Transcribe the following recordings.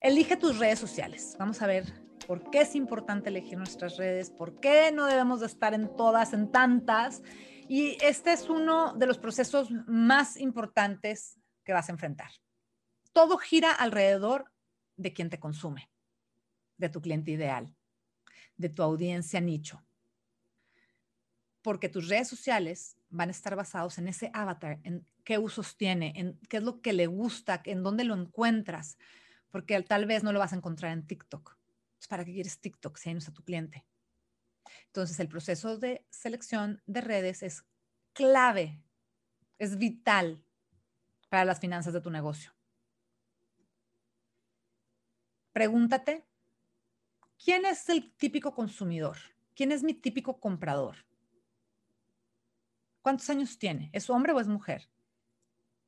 Elige tus redes sociales. Vamos a ver por qué es importante elegir nuestras redes, por qué no debemos de estar en todas, en tantas. Y este es uno de los procesos más importantes que vas a enfrentar. Todo gira alrededor de quien te consume, de tu cliente ideal, de tu audiencia nicho. Porque tus redes sociales van a estar basados en ese avatar, en qué usos tiene, en qué es lo que le gusta, en dónde lo encuentras porque tal vez no lo vas a encontrar en TikTok. ¿Para qué quieres TikTok si ahí no está tu cliente? Entonces, el proceso de selección de redes es clave, es vital para las finanzas de tu negocio. Pregúntate, ¿quién es el típico consumidor? ¿Quién es mi típico comprador? ¿Cuántos años tiene? ¿Es hombre o es mujer?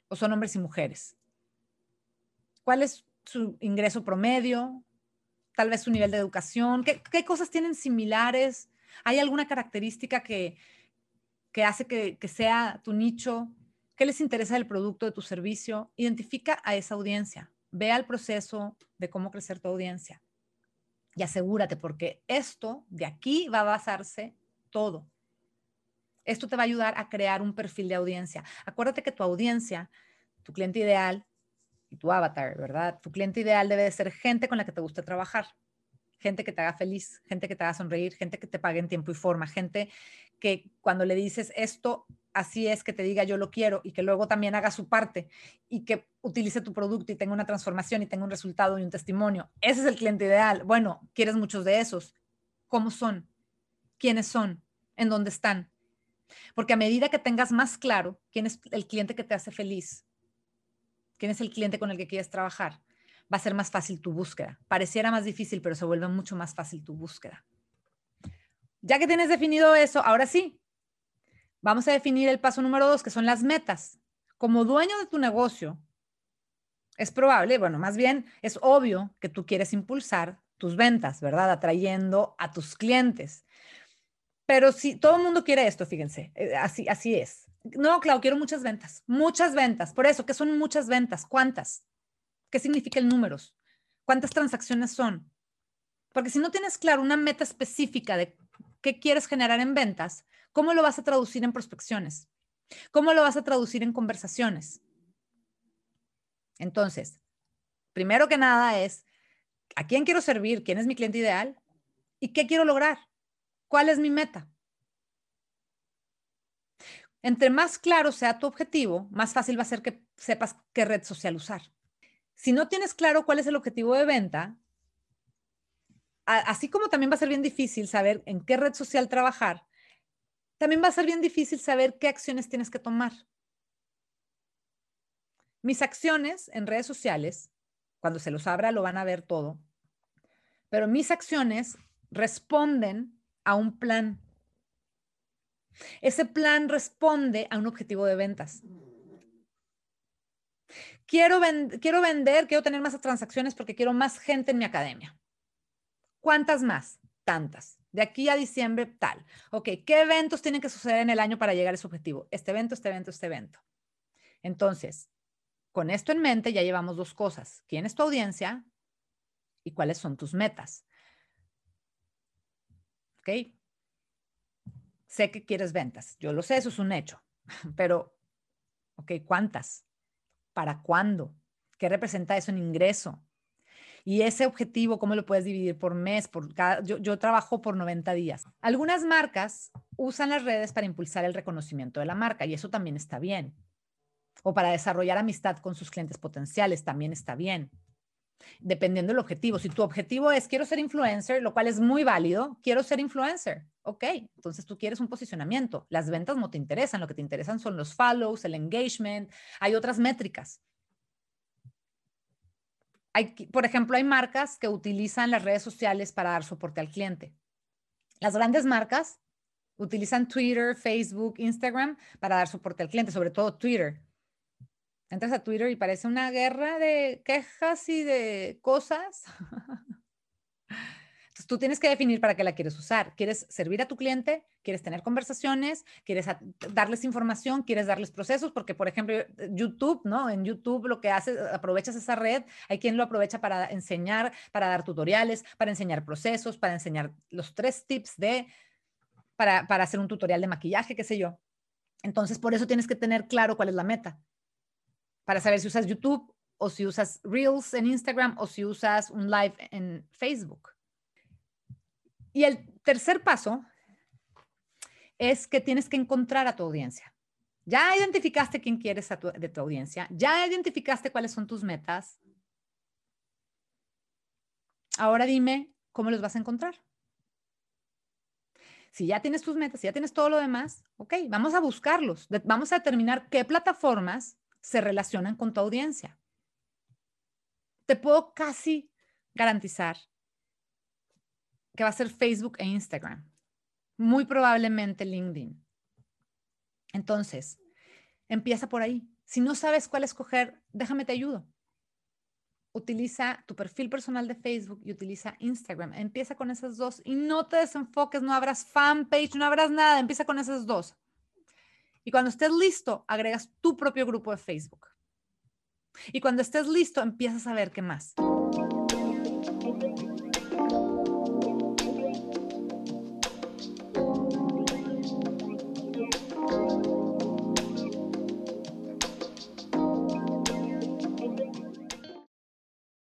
¿O son hombres y mujeres? ¿Cuál es su ingreso promedio, tal vez su nivel de educación, qué, cosas tienen similares, hay alguna característica que, que hace que, que sea tu nicho, qué les interesa del producto, de tu servicio, identifica a esa audiencia, vea el proceso de cómo crecer tu audiencia y asegúrate porque esto de aquí va a basarse todo. Esto te va a ayudar a crear un perfil de audiencia. Acuérdate que tu audiencia, tu cliente ideal, y tu avatar, ¿verdad? Tu cliente ideal debe de ser gente con la que te guste trabajar, gente que te haga feliz, gente que te haga sonreír, gente que te pague en tiempo y forma, gente que cuando le dices esto, así es, que te diga yo lo quiero y que luego también haga su parte y que utilice tu producto y tenga una transformación y tenga un resultado y un testimonio. Ese es el cliente ideal. Bueno, quieres muchos de esos. ¿Cómo son? ¿Quiénes son? ¿En dónde están? Porque a medida que tengas más claro quién es el cliente que te hace feliz, quién es el cliente con el que quieres trabajar, va a ser más fácil tu búsqueda. Pareciera más difícil, pero se vuelve mucho más fácil tu búsqueda. Ya que tienes definido eso, ahora sí, vamos a definir el paso número dos, que son las metas. Como dueño de tu negocio, es probable, bueno, más bien es obvio que tú quieres impulsar tus ventas, ¿verdad? Atrayendo a tus clientes. Pero si todo el mundo quiere esto, fíjense, eh, así, así es. No, claro, quiero muchas ventas, muchas ventas. Por eso, ¿qué son muchas ventas? ¿Cuántas? ¿Qué significa números? ¿Cuántas transacciones son? Porque si no tienes claro una meta específica de qué quieres generar en ventas, ¿cómo lo vas a traducir en prospecciones? ¿Cómo lo vas a traducir en conversaciones? Entonces, primero que nada es, ¿a quién quiero servir? ¿Quién es mi cliente ideal? ¿Y qué quiero lograr? ¿Cuál es mi meta? Entre más claro sea tu objetivo, más fácil va a ser que sepas qué red social usar. Si no tienes claro cuál es el objetivo de venta, así como también va a ser bien difícil saber en qué red social trabajar, también va a ser bien difícil saber qué acciones tienes que tomar. Mis acciones en redes sociales, cuando se los abra lo van a ver todo, pero mis acciones responden a un plan ese plan responde a un objetivo de ventas. Quiero, quiero vender, quiero tener más transacciones porque quiero más gente en mi academia. ¿Cuántas más? Tantas. De aquí a diciembre, tal. Ok, ¿qué eventos tienen que suceder en el año para llegar a ese objetivo? Este evento, este evento, este evento. Entonces, con esto en mente ya llevamos dos cosas. ¿Quién es tu audiencia? ¿Y cuáles son tus metas? ¿Ok? Sé que quieres ventas, yo lo sé, eso es un hecho, pero, ok, ¿cuántas? ¿Para cuándo? ¿Qué representa eso en ingreso? Y ese objetivo, ¿cómo lo puedes dividir por mes? Por cada, yo, yo, trabajo por 90 días. Algunas marcas usan las redes para impulsar el reconocimiento de la marca y eso también está bien. O para desarrollar amistad con sus clientes potenciales, también está bien dependiendo del objetivo. Si tu objetivo es quiero ser influencer, lo cual es muy válido, quiero ser influencer. Ok, entonces tú quieres un posicionamiento. Las ventas no te interesan, lo que te interesan son los follows, el engagement, hay otras métricas. Hay, por ejemplo, hay marcas que utilizan las redes sociales para dar soporte al cliente. Las grandes marcas utilizan Twitter, Facebook, Instagram para dar soporte al cliente, sobre todo Twitter entras a Twitter y parece una guerra de quejas y de cosas. Entonces tú tienes que definir para qué la quieres usar. ¿Quieres servir a tu cliente? ¿Quieres tener conversaciones? ¿Quieres darles información? ¿Quieres darles procesos? Porque, por ejemplo, YouTube, ¿no? En YouTube lo que haces, aprovechas esa red. Hay quien lo aprovecha para enseñar, para dar tutoriales, para enseñar procesos, para enseñar los tres tips de, para, para hacer un tutorial de maquillaje, qué sé yo. Entonces, por eso tienes que tener claro cuál es la meta. Para saber si usas YouTube o si usas Reels en Instagram o si usas un live en Facebook. Y el tercer paso es que tienes que encontrar a tu audiencia. Ya identificaste quién quieres de tu audiencia, ya identificaste cuáles son tus metas. Ahora dime cómo los vas a encontrar. Si ya tienes tus metas, si ya tienes todo lo demás, ok, vamos a buscarlos. Vamos a determinar qué plataformas se relacionan con tu audiencia. Te puedo casi garantizar que va a ser Facebook e Instagram. Muy probablemente LinkedIn. Entonces, empieza por ahí. Si no sabes cuál escoger, déjame te ayudo. Utiliza tu perfil personal de Facebook y utiliza Instagram. Empieza con esas dos y no te desenfoques, no abras fanpage, no abras nada, empieza con esas dos. Y cuando estés listo, agregas tu propio grupo de Facebook. Y cuando estés listo, empiezas a ver qué más.